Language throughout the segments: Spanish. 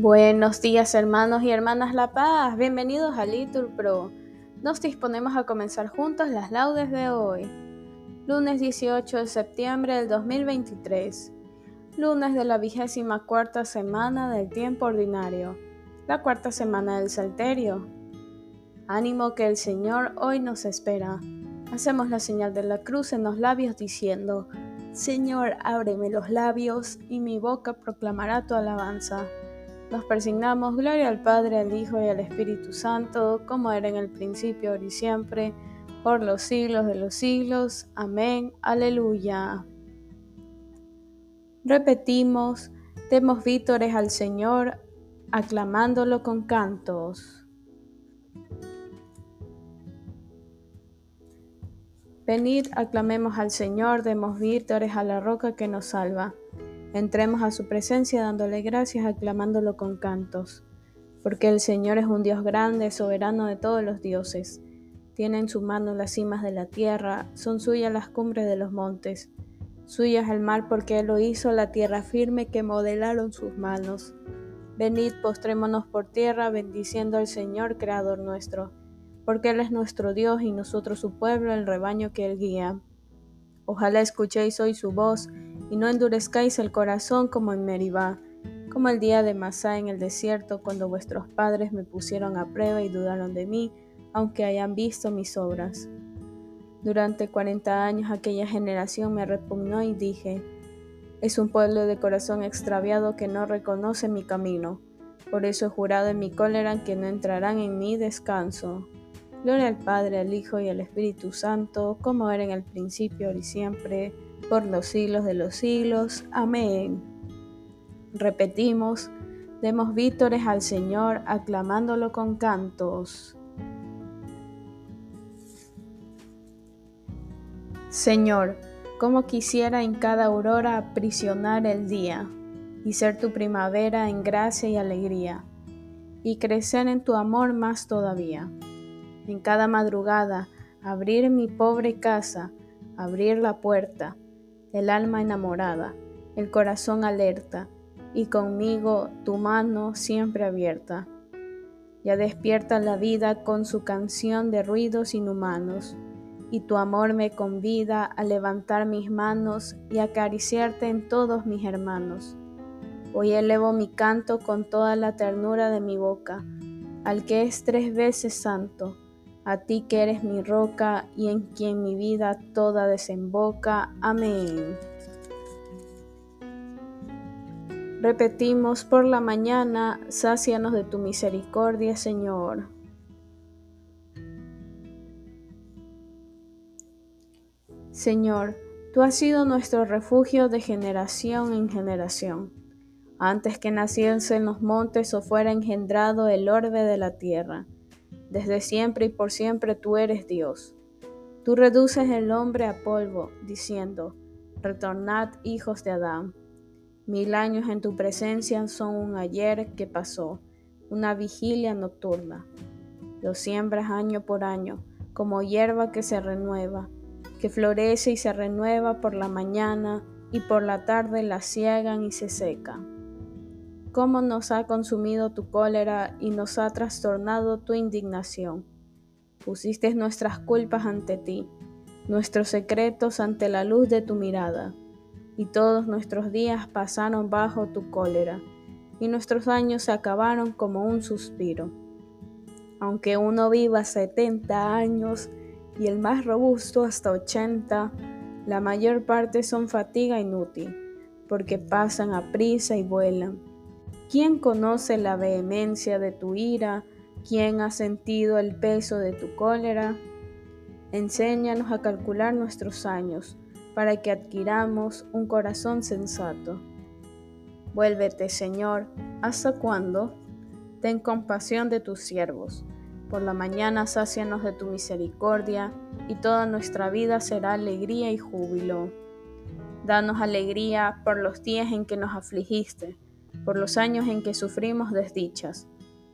Buenos días hermanos y hermanas La Paz, bienvenidos a Litur Pro. Nos disponemos a comenzar juntos las laudes de hoy, lunes 18 de septiembre del 2023, lunes de la vigésima cuarta semana del tiempo ordinario, la cuarta semana del Salterio. Ánimo que el Señor hoy nos espera. Hacemos la señal de la cruz en los labios diciendo, Señor, ábreme los labios y mi boca proclamará tu alabanza. Nos persignamos, gloria al Padre, al Hijo y al Espíritu Santo, como era en el principio, ahora y siempre, por los siglos de los siglos. Amén. Aleluya. Repetimos, demos vítores al Señor, aclamándolo con cantos. Venid, aclamemos al Señor, demos vítores a la roca que nos salva. Entremos a su presencia dándole gracias, aclamándolo con cantos, porque el Señor es un Dios grande, soberano de todos los dioses. Tiene en su mano las cimas de la tierra, son suyas las cumbres de los montes. Suya es el mar porque Él lo hizo, la tierra firme que modelaron sus manos. Venid, postrémonos por tierra, bendiciendo al Señor, Creador nuestro, porque Él es nuestro Dios y nosotros su pueblo, el rebaño que Él guía. Ojalá escuchéis hoy su voz y no endurezcáis el corazón como en Meribá, como el día de Masá en el desierto, cuando vuestros padres me pusieron a prueba y dudaron de mí, aunque hayan visto mis obras. Durante cuarenta años aquella generación me repugnó y dije, es un pueblo de corazón extraviado que no reconoce mi camino. Por eso he jurado en mi cólera que no entrarán en mi descanso. Gloria al Padre, al Hijo y al Espíritu Santo, como era en el principio, y siempre, por los siglos de los siglos. Amén. Repetimos, demos vítores al Señor, aclamándolo con cantos. Señor, como quisiera en cada aurora aprisionar el día, y ser tu primavera en gracia y alegría, y crecer en tu amor más todavía en cada madrugada, abrir mi pobre casa, abrir la puerta, el alma enamorada, el corazón alerta, y conmigo tu mano siempre abierta. Ya despierta la vida con su canción de ruidos inhumanos, y tu amor me convida a levantar mis manos y acariciarte en todos mis hermanos. Hoy elevo mi canto con toda la ternura de mi boca, al que es tres veces santo, a ti que eres mi roca y en quien mi vida toda desemboca. Amén. Repetimos por la mañana, sácianos de tu misericordia, Señor. Señor, tú has sido nuestro refugio de generación en generación. Antes que naciese en los montes o fuera engendrado el orbe de la tierra desde siempre y por siempre tú eres Dios. Tú reduces el hombre a polvo, diciendo, Retornad hijos de Adán. Mil años en tu presencia son un ayer que pasó, una vigilia nocturna. Lo siembras año por año, como hierba que se renueva, que florece y se renueva por la mañana, y por la tarde la ciegan y se seca cómo nos ha consumido tu cólera y nos ha trastornado tu indignación. Pusiste nuestras culpas ante ti, nuestros secretos ante la luz de tu mirada, y todos nuestros días pasaron bajo tu cólera, y nuestros años se acabaron como un suspiro. Aunque uno viva setenta años y el más robusto hasta ochenta, la mayor parte son fatiga inútil, porque pasan a prisa y vuelan ¿Quién conoce la vehemencia de tu ira? ¿Quién ha sentido el peso de tu cólera? Enséñanos a calcular nuestros años, para que adquiramos un corazón sensato. Vuélvete, Señor, ¿hasta cuándo? Ten compasión de tus siervos. Por la mañana sácianos de tu misericordia, y toda nuestra vida será alegría y júbilo. Danos alegría por los días en que nos afligiste por los años en que sufrimos desdichas.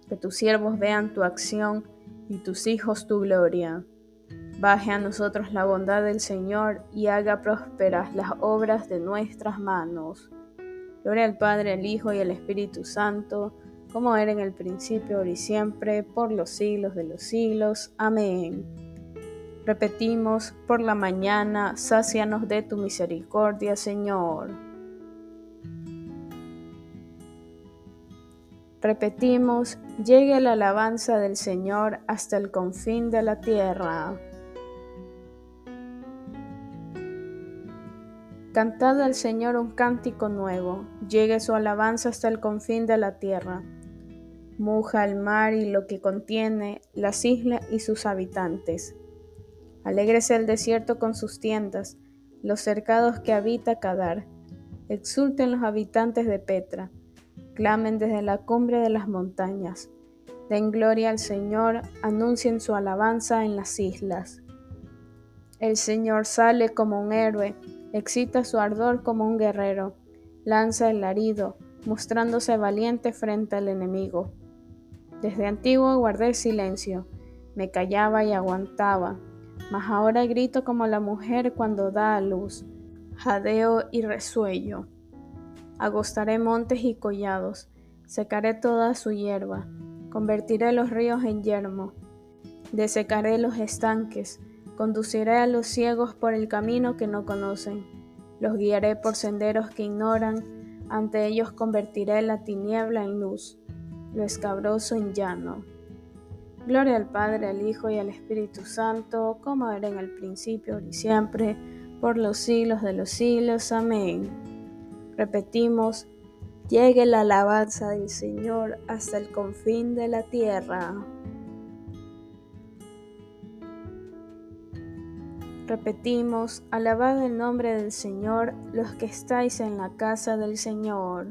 Que tus siervos vean tu acción y tus hijos tu gloria. Baje a nosotros la bondad del Señor y haga prósperas las obras de nuestras manos. Gloria al Padre, al Hijo y al Espíritu Santo, como era en el principio, ahora y siempre, por los siglos de los siglos. Amén. Repetimos, por la mañana, sácianos de tu misericordia, Señor. Repetimos, llegue la alabanza del Señor hasta el confín de la tierra. Cantad al Señor un cántico nuevo, llegue su alabanza hasta el confín de la tierra. Muja el mar y lo que contiene, las islas y sus habitantes. Alégrese el desierto con sus tiendas, los cercados que habita Cadar. Exulten los habitantes de Petra clamen desde la cumbre de las montañas. Den gloria al Señor, anuncien su alabanza en las islas. El Señor sale como un héroe, excita su ardor como un guerrero, lanza el larido, mostrándose valiente frente al enemigo. Desde antiguo guardé silencio, me callaba y aguantaba, mas ahora grito como la mujer cuando da a luz, jadeo y resuello. Agostaré montes y collados, secaré toda su hierba, convertiré los ríos en yermo, desecaré los estanques, conduciré a los ciegos por el camino que no conocen, los guiaré por senderos que ignoran, ante ellos convertiré la tiniebla en luz, lo escabroso en llano. Gloria al Padre, al Hijo y al Espíritu Santo, como era en el principio, y siempre, por los siglos de los siglos. Amén. Repetimos, llegue la alabanza del Señor hasta el confín de la tierra. Repetimos, alabad el nombre del Señor los que estáis en la casa del Señor.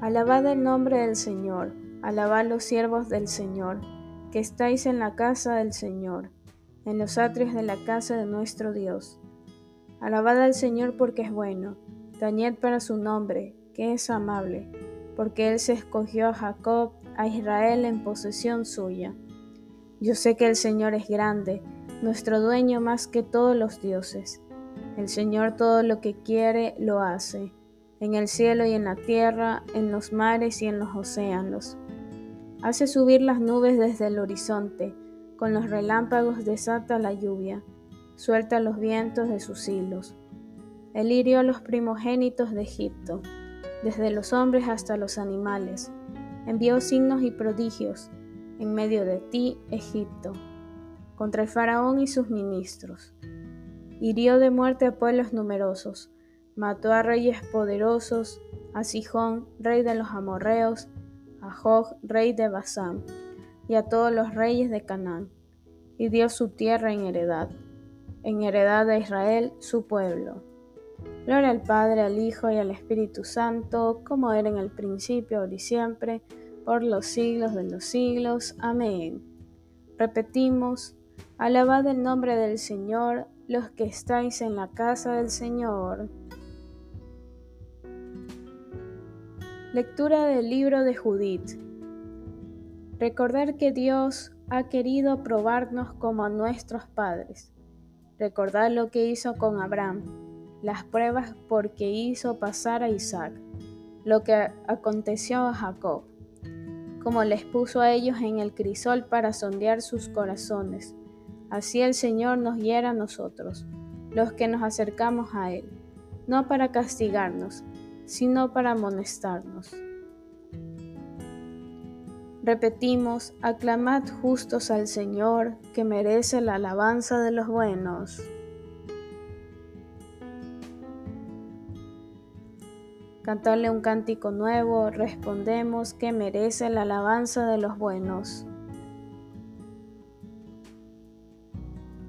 Alabad el nombre del Señor, alabad los siervos del Señor, que estáis en la casa del Señor, en los atrios de la casa de nuestro Dios. Alabad al Señor porque es bueno, tañed para su nombre, que es amable, porque Él se escogió a Jacob, a Israel en posesión suya. Yo sé que el Señor es grande, nuestro dueño más que todos los dioses. El Señor todo lo que quiere lo hace, en el cielo y en la tierra, en los mares y en los océanos. Hace subir las nubes desde el horizonte, con los relámpagos desata la lluvia suelta los vientos de sus hilos. Él hirió a los primogénitos de Egipto, desde los hombres hasta los animales. Envió signos y prodigios en medio de ti, Egipto, contra el faraón y sus ministros. Hirió de muerte a pueblos numerosos, mató a reyes poderosos, a Sijón, rey de los amorreos, a Jog, rey de Basán, y a todos los reyes de Canaán, y dio su tierra en heredad en heredad de Israel, su pueblo. Gloria al Padre, al Hijo y al Espíritu Santo, como era en el principio, ahora y siempre, por los siglos de los siglos. Amén. Repetimos, alabad el nombre del Señor, los que estáis en la casa del Señor. Lectura del libro de Judith. Recordar que Dios ha querido probarnos como a nuestros padres Recordad lo que hizo con Abraham, las pruebas porque hizo pasar a Isaac, lo que aconteció a Jacob, como les puso a ellos en el crisol para sondear sus corazones. Así el Señor nos hiera a nosotros, los que nos acercamos a Él, no para castigarnos, sino para amonestarnos. Repetimos, aclamad justos al Señor, que merece la alabanza de los buenos. Cantarle un cántico nuevo, respondemos que merece la alabanza de los buenos.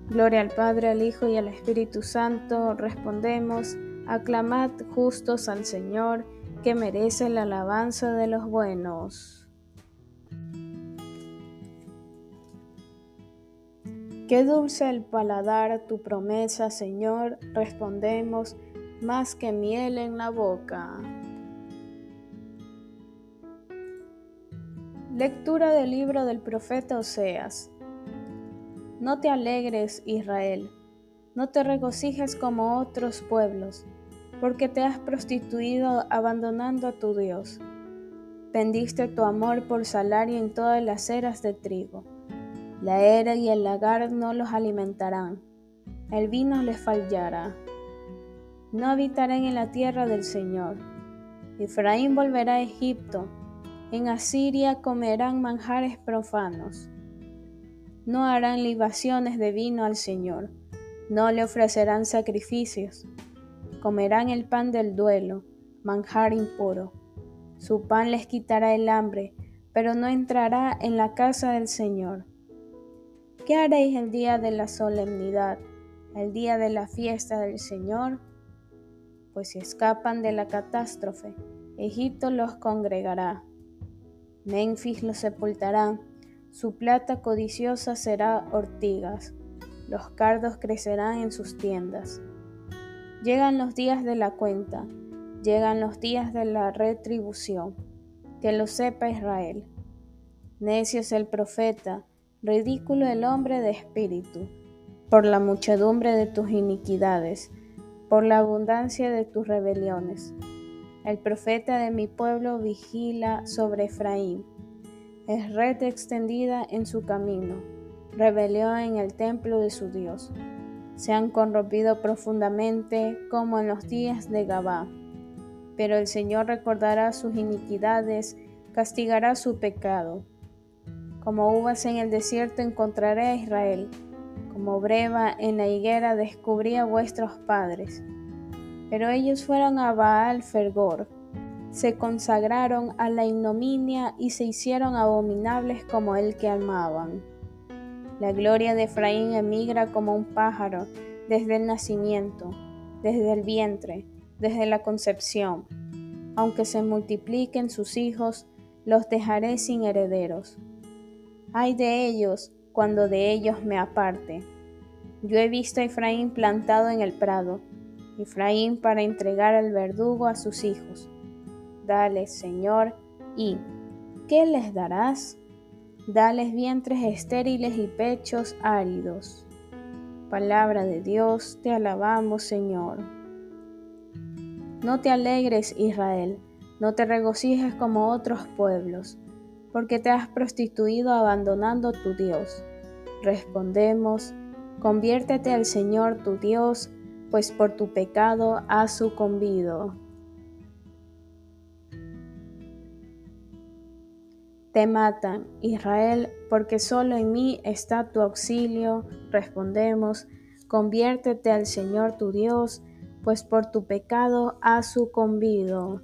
Gloria al Padre, al Hijo y al Espíritu Santo, respondemos, aclamad justos al Señor, que merece la alabanza de los buenos. Qué dulce el paladar tu promesa, Señor, respondemos, más que miel en la boca. Lectura del libro del profeta Oseas. No te alegres, Israel, no te regocijes como otros pueblos, porque te has prostituido abandonando a tu Dios. Vendiste tu amor por salario en todas las eras de trigo. La era y el lagar no los alimentarán, el vino les fallará. No habitarán en la tierra del Señor. Efraín volverá a Egipto, en Asiria comerán manjares profanos. No harán libaciones de vino al Señor, no le ofrecerán sacrificios. Comerán el pan del duelo, manjar impuro. Su pan les quitará el hambre, pero no entrará en la casa del Señor. ¿Qué haréis el día de la solemnidad, el día de la fiesta del Señor? Pues si escapan de la catástrofe, Egipto los congregará. Memphis los sepultará, su plata codiciosa será ortigas, los cardos crecerán en sus tiendas. Llegan los días de la cuenta, llegan los días de la retribución, que lo sepa Israel. Necio es el profeta, ridículo el hombre de espíritu, por la muchedumbre de tus iniquidades, por la abundancia de tus rebeliones. El profeta de mi pueblo vigila sobre Efraín. Es red extendida en su camino, rebelión en el templo de su Dios. Se han corrompido profundamente como en los días de Gabá. Pero el Señor recordará sus iniquidades, castigará su pecado. Como uvas en el desierto encontraré a Israel, como breva en la higuera descubrí a vuestros padres. Pero ellos fueron a Baal Fergor, se consagraron a la ignominia y se hicieron abominables como el que amaban. La gloria de Efraín emigra como un pájaro desde el nacimiento, desde el vientre, desde la concepción. Aunque se multipliquen sus hijos, los dejaré sin herederos. Ay de ellos cuando de ellos me aparte. Yo he visto a Efraín plantado en el prado, Efraín para entregar al verdugo a sus hijos. Dale, Señor, y ¿qué les darás? Dales vientres estériles y pechos áridos. Palabra de Dios, te alabamos, Señor. No te alegres, Israel, no te regocijes como otros pueblos porque te has prostituido abandonando tu Dios. Respondemos, conviértete al Señor tu Dios, pues por tu pecado has sucumbido. Te matan, Israel, porque solo en mí está tu auxilio. Respondemos, conviértete al Señor tu Dios, pues por tu pecado has sucumbido.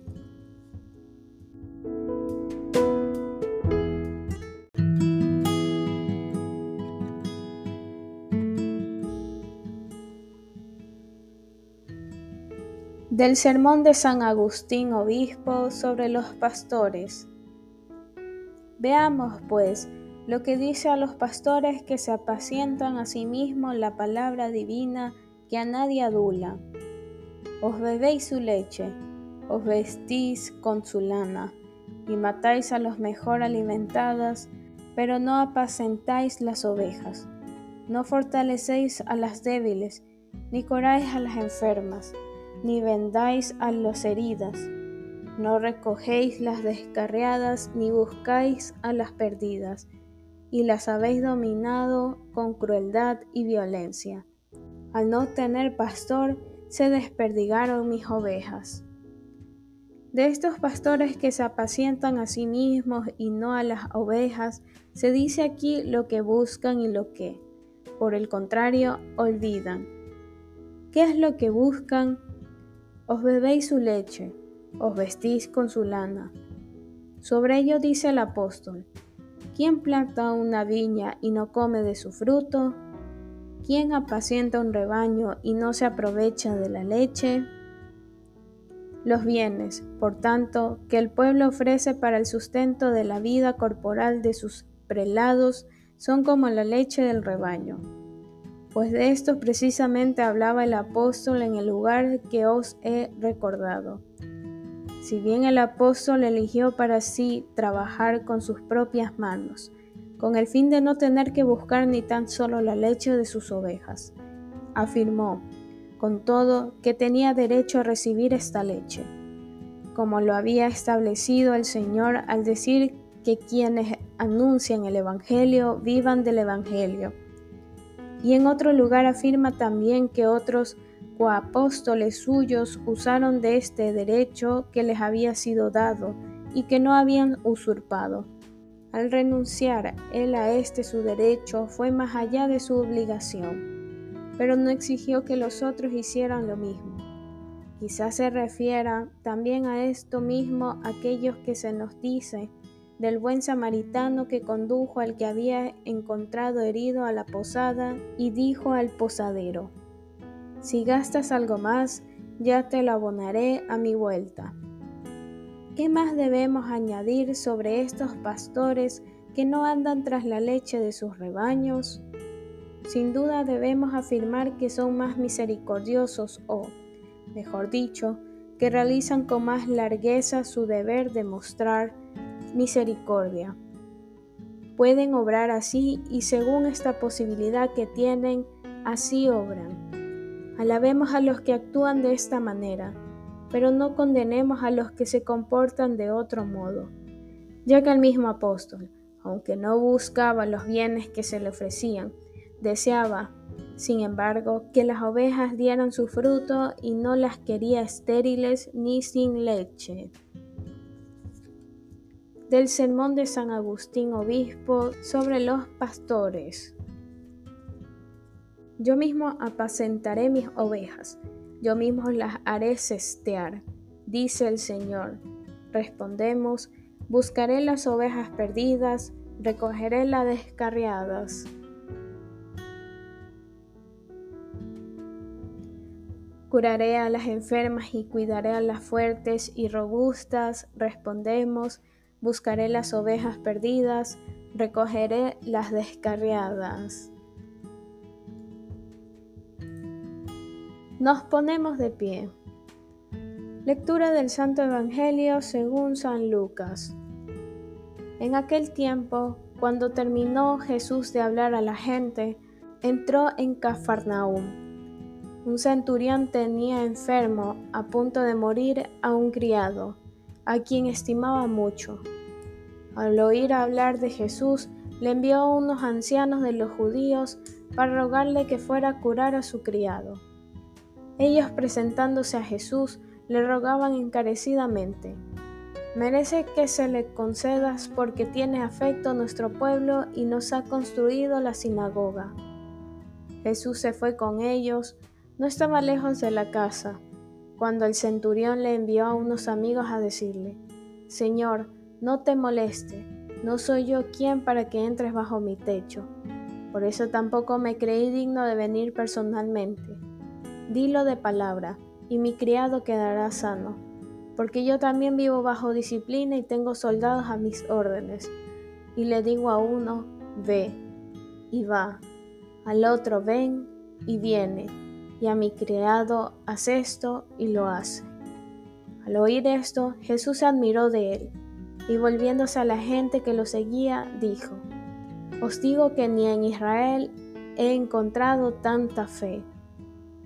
Del sermón de San Agustín Obispo sobre los pastores. Veamos, pues, lo que dice a los pastores que se apacientan a sí mismos la palabra divina que a nadie adula. Os bebéis su leche, os vestís con su lana, y matáis a los mejor alimentadas, pero no apacentáis las ovejas. No fortalecéis a las débiles, ni curáis a las enfermas ni vendáis a las heridas, no recogéis las descarriadas, ni buscáis a las perdidas, y las habéis dominado con crueldad y violencia. Al no tener pastor, se desperdigaron mis ovejas. De estos pastores que se apacientan a sí mismos y no a las ovejas, se dice aquí lo que buscan y lo que, por el contrario, olvidan. ¿Qué es lo que buscan? Os bebéis su leche, os vestís con su lana. Sobre ello dice el apóstol, ¿quién planta una viña y no come de su fruto? ¿Quién apacienta un rebaño y no se aprovecha de la leche? Los bienes, por tanto, que el pueblo ofrece para el sustento de la vida corporal de sus prelados son como la leche del rebaño pues de esto precisamente hablaba el apóstol en el lugar que os he recordado. Si bien el apóstol eligió para sí trabajar con sus propias manos, con el fin de no tener que buscar ni tan solo la leche de sus ovejas, afirmó, con todo que tenía derecho a recibir esta leche, como lo había establecido el Señor al decir que quienes anuncian el Evangelio vivan del Evangelio. Y en otro lugar afirma también que otros coapóstoles suyos usaron de este derecho que les había sido dado y que no habían usurpado. Al renunciar él a este su derecho fue más allá de su obligación, pero no exigió que los otros hicieran lo mismo. Quizás se refiera también a esto mismo aquellos que se nos dice del buen samaritano que condujo al que había encontrado herido a la posada y dijo al posadero, Si gastas algo más, ya te lo abonaré a mi vuelta. ¿Qué más debemos añadir sobre estos pastores que no andan tras la leche de sus rebaños? Sin duda debemos afirmar que son más misericordiosos o, mejor dicho, que realizan con más largueza su deber de mostrar misericordia. Pueden obrar así y según esta posibilidad que tienen, así obran. Alabemos a los que actúan de esta manera, pero no condenemos a los que se comportan de otro modo, ya que el mismo apóstol, aunque no buscaba los bienes que se le ofrecían, deseaba, sin embargo, que las ovejas dieran su fruto y no las quería estériles ni sin leche del sermón de San Agustín Obispo sobre los pastores. Yo mismo apacentaré mis ovejas, yo mismo las haré cestear, dice el Señor. Respondemos, buscaré las ovejas perdidas, recogeré las descarriadas. Curaré a las enfermas y cuidaré a las fuertes y robustas, respondemos, buscaré las ovejas perdidas, recogeré las descarriadas. Nos ponemos de pie. Lectura del Santo Evangelio según San Lucas. En aquel tiempo, cuando terminó Jesús de hablar a la gente, entró en Cafarnaúm. Un centurión tenía enfermo, a punto de morir, a un criado, a quien estimaba mucho. Al oír hablar de Jesús, le envió a unos ancianos de los judíos para rogarle que fuera a curar a su criado. Ellos presentándose a Jesús le rogaban encarecidamente, Merece que se le concedas porque tiene afecto a nuestro pueblo y nos ha construido la sinagoga. Jesús se fue con ellos, no estaba lejos de la casa, cuando el centurión le envió a unos amigos a decirle, Señor, no te moleste, no soy yo quien para que entres bajo mi techo. Por eso tampoco me creí digno de venir personalmente. Dilo de palabra, y mi criado quedará sano, porque yo también vivo bajo disciplina y tengo soldados a mis órdenes. Y le digo a uno, ve, y va, al otro, ven, y viene, y a mi criado, haz esto, y lo hace. Al oír esto, Jesús se admiró de él y volviéndose a la gente que lo seguía, dijo, Os digo que ni en Israel he encontrado tanta fe.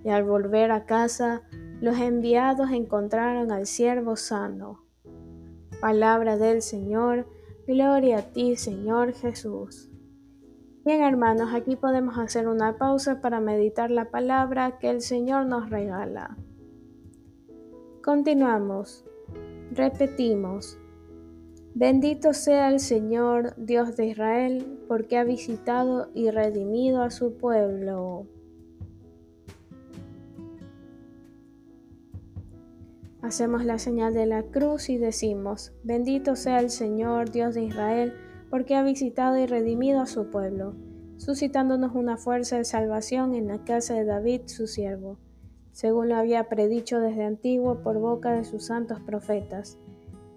Y al volver a casa, los enviados encontraron al siervo sano. Palabra del Señor, gloria a ti, Señor Jesús. Bien, hermanos, aquí podemos hacer una pausa para meditar la palabra que el Señor nos regala. Continuamos. Repetimos. Bendito sea el Señor, Dios de Israel, porque ha visitado y redimido a su pueblo. Hacemos la señal de la cruz y decimos, bendito sea el Señor, Dios de Israel, porque ha visitado y redimido a su pueblo, suscitándonos una fuerza de salvación en la casa de David, su siervo, según lo había predicho desde antiguo por boca de sus santos profetas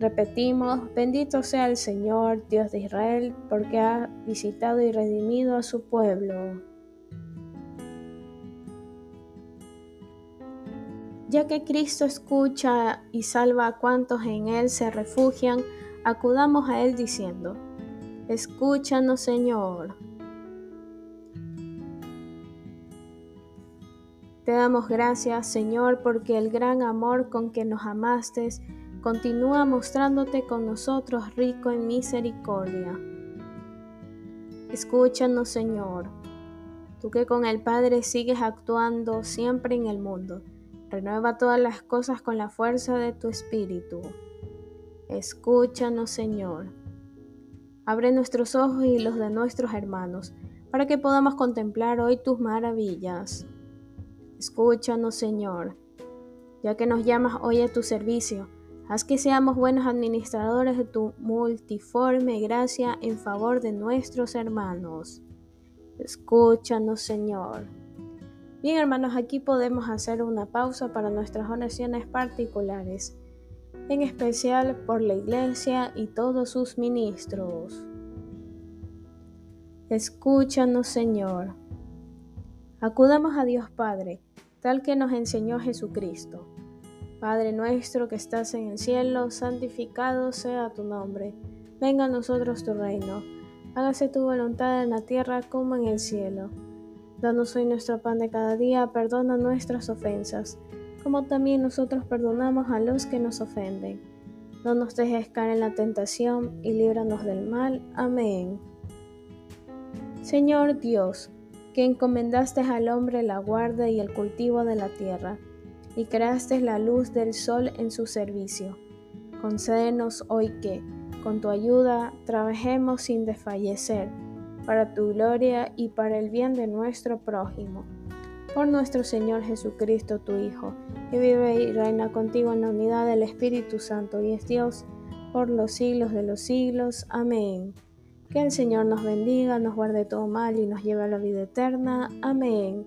Repetimos, bendito sea el Señor, Dios de Israel, porque ha visitado y redimido a su pueblo. Ya que Cristo escucha y salva a cuantos en Él se refugian, acudamos a Él diciendo, Escúchanos Señor. Te damos gracias, Señor, porque el gran amor con que nos amaste continúa mostrándote con nosotros rico en misericordia. Escúchanos, Señor, tú que con el Padre sigues actuando siempre en el mundo. Renueva todas las cosas con la fuerza de tu Espíritu. Escúchanos, Señor. Abre nuestros ojos y los de nuestros hermanos, para que podamos contemplar hoy tus maravillas. Escúchanos, Señor, ya que nos llamas hoy a tu servicio. Haz que seamos buenos administradores de tu multiforme gracia en favor de nuestros hermanos. Escúchanos, Señor. Bien, hermanos, aquí podemos hacer una pausa para nuestras oraciones particulares, en especial por la Iglesia y todos sus ministros. Escúchanos, Señor. Acudamos a Dios Padre tal que nos enseñó Jesucristo. Padre nuestro que estás en el cielo, santificado sea tu nombre. Venga a nosotros tu reino. Hágase tu voluntad en la tierra como en el cielo. Danos hoy nuestro pan de cada día, perdona nuestras ofensas, como también nosotros perdonamos a los que nos ofenden. No nos dejes caer en la tentación y líbranos del mal. Amén. Señor Dios, que encomendaste al hombre la guarda y el cultivo de la tierra, y creaste la luz del sol en su servicio. Concédenos hoy que, con tu ayuda, trabajemos sin desfallecer, para tu gloria y para el bien de nuestro prójimo. Por nuestro Señor Jesucristo, tu Hijo, que vive y reina contigo en la unidad del Espíritu Santo y es Dios, por los siglos de los siglos. Amén. Que el Señor nos bendiga, nos guarde todo mal y nos lleve a la vida eterna. Amén.